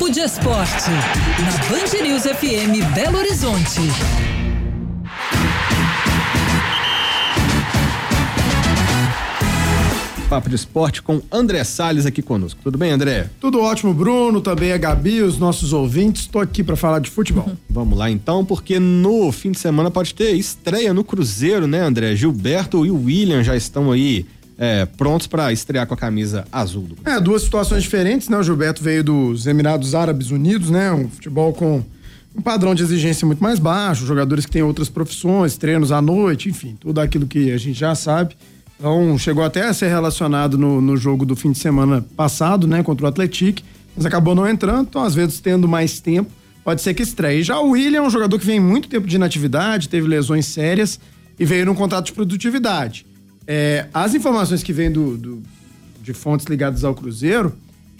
Papo de Esporte, na Band News FM Belo Horizonte. Papo de Esporte com André Salles aqui conosco. Tudo bem, André? Tudo ótimo, Bruno, também a Gabi, os nossos ouvintes. Estou aqui para falar de futebol. Uhum. Vamos lá então, porque no fim de semana pode ter estreia no Cruzeiro, né, André? Gilberto e o William já estão aí é, prontos para estrear com a camisa azul. Do é, duas situações diferentes, né? O Gilberto veio dos Emirados Árabes Unidos, né? Um futebol com um padrão de exigência muito mais baixo, jogadores que têm outras profissões, treinos à noite, enfim, tudo aquilo que a gente já sabe. Então, chegou até a ser relacionado no, no jogo do fim de semana passado, né, contra o Atlético, mas acabou não entrando, então às vezes tendo mais tempo, pode ser que estreie. Já o William é um jogador que vem muito tempo de inatividade, teve lesões sérias e veio num contrato de produtividade. É, as informações que vêm do, do, de fontes ligadas ao Cruzeiro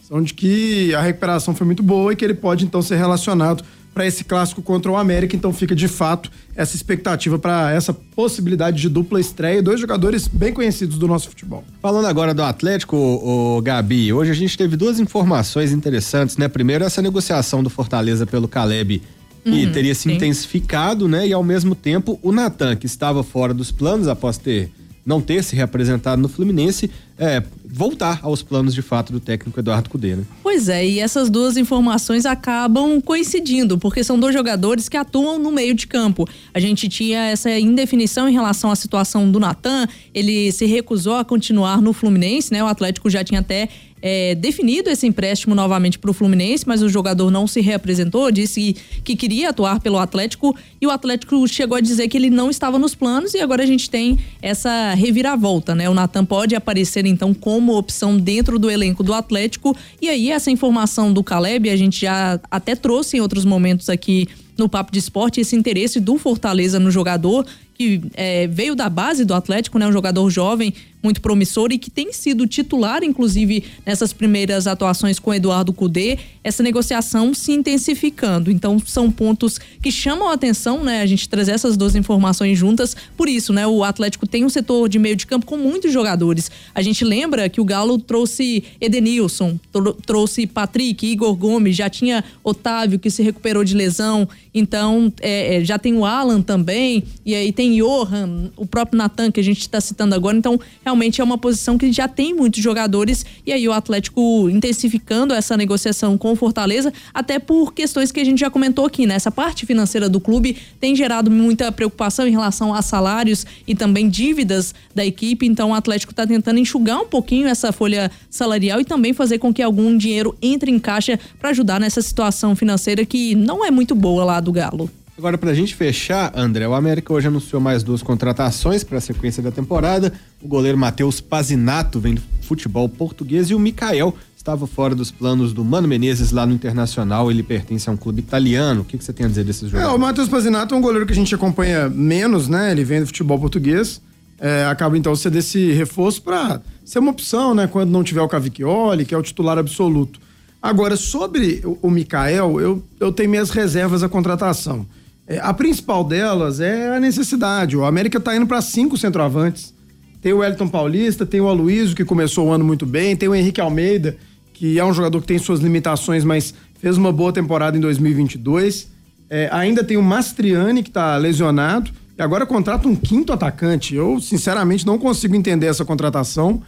são de que a recuperação foi muito boa e que ele pode então ser relacionado para esse clássico contra o América. Então fica de fato essa expectativa para essa possibilidade de dupla estreia, dois jogadores bem conhecidos do nosso futebol. Falando agora do Atlético, o, o Gabi, hoje a gente teve duas informações interessantes, né? Primeiro essa negociação do Fortaleza pelo Caleb que uhum, teria se sim. intensificado, né? E ao mesmo tempo o Natan, que estava fora dos planos após ter não ter se representado no Fluminense, é, voltar aos planos de fato do técnico Eduardo Cudê, né? Pois é, e essas duas informações acabam coincidindo, porque são dois jogadores que atuam no meio de campo. A gente tinha essa indefinição em relação à situação do Natan, ele se recusou a continuar no Fluminense, né? O Atlético já tinha até é, definido esse empréstimo novamente para o Fluminense, mas o jogador não se reapresentou, disse que queria atuar pelo Atlético e o Atlético chegou a dizer que ele não estava nos planos e agora a gente tem essa reviravolta, né? O Natan pode aparecer então como opção dentro do elenco do Atlético e aí essa informação do Caleb a gente já até trouxe em outros momentos aqui no Papo de Esporte esse interesse do Fortaleza no jogador que é, veio da base do Atlético, né? Um jogador jovem, muito promissor e que tem sido titular, inclusive, nessas primeiras atuações com Eduardo Cudê, essa negociação se intensificando. Então, são pontos que chamam a atenção, né? A gente trazer essas duas informações juntas. Por isso, né? O Atlético tem um setor de meio de campo com muitos jogadores. A gente lembra que o Galo trouxe Edenilson, trouxe Patrick, Igor Gomes, já tinha Otávio que se recuperou de lesão. Então, é, é já tem o Alan também, e aí tem Johan, o próprio Natan, que a gente está citando agora. Então, realmente é uma posição que já tem muitos jogadores. E aí o Atlético intensificando essa negociação com o Fortaleza, até por questões que a gente já comentou aqui, né? Essa parte financeira do clube tem gerado muita preocupação em relação a salários e também dívidas da equipe. Então, o Atlético está tentando enxugar um pouquinho essa folha salarial e também fazer com que algum dinheiro entre em caixa para ajudar nessa situação financeira que não é muito boa lá do Galo. Agora, pra gente fechar, André, o América hoje anunciou mais duas contratações para a sequência da temporada. O goleiro Matheus Pazinato vem do futebol português e o Mikael estava fora dos planos do Mano Menezes lá no Internacional. Ele pertence a um clube italiano. O que, que você tem a dizer desses jogadores? É, o Matheus Pazinato é um goleiro que a gente acompanha menos, né? Ele vem do futebol português. É, acaba então sendo esse reforço para ser uma opção, né? Quando não tiver o Cavicchioli, que é o titular absoluto. Agora, sobre o, o Mikael, eu, eu tenho minhas reservas à contratação. É, a principal delas é a necessidade. O América está indo para cinco centroavantes. Tem o Elton Paulista, tem o Aloysio, que começou o ano muito bem, tem o Henrique Almeida, que é um jogador que tem suas limitações, mas fez uma boa temporada em 2022. É, ainda tem o Mastriani, que está lesionado, e agora contrata um quinto atacante. Eu, sinceramente, não consigo entender essa contratação.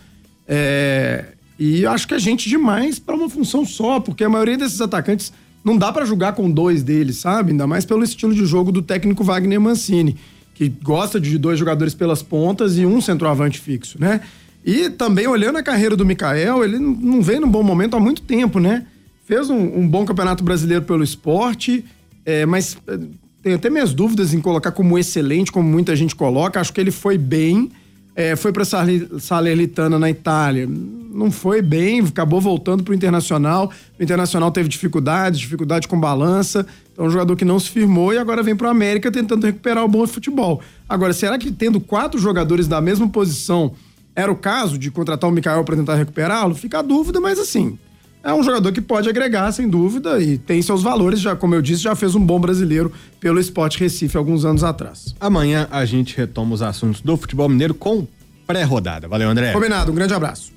É, e acho que é gente demais para uma função só, porque a maioria desses atacantes não dá para jogar com dois deles, sabe? Ainda mais pelo estilo de jogo do técnico Wagner Mancini, que gosta de dois jogadores pelas pontas e um centroavante fixo, né? E também olhando a carreira do Mikael, ele não vem num bom momento há muito tempo, né? Fez um, um bom campeonato brasileiro pelo esporte, é, mas é, tenho até minhas dúvidas em colocar como excelente, como muita gente coloca. Acho que ele foi bem, é, foi para Salernitana na Itália, não foi bem, acabou voltando para o Internacional. O Internacional teve dificuldades, dificuldade com balança. Então, um jogador que não se firmou e agora vem para o América tentando recuperar o bom futebol. Agora, será que tendo quatro jogadores da mesma posição era o caso de contratar o Mikael para tentar recuperá-lo? Fica a dúvida, mas assim, é um jogador que pode agregar, sem dúvida, e tem seus valores. Já, como eu disse, já fez um bom brasileiro pelo Esporte Recife alguns anos atrás. Amanhã a gente retoma os assuntos do futebol mineiro com pré-rodada. Valeu, André. Combinado, um grande abraço.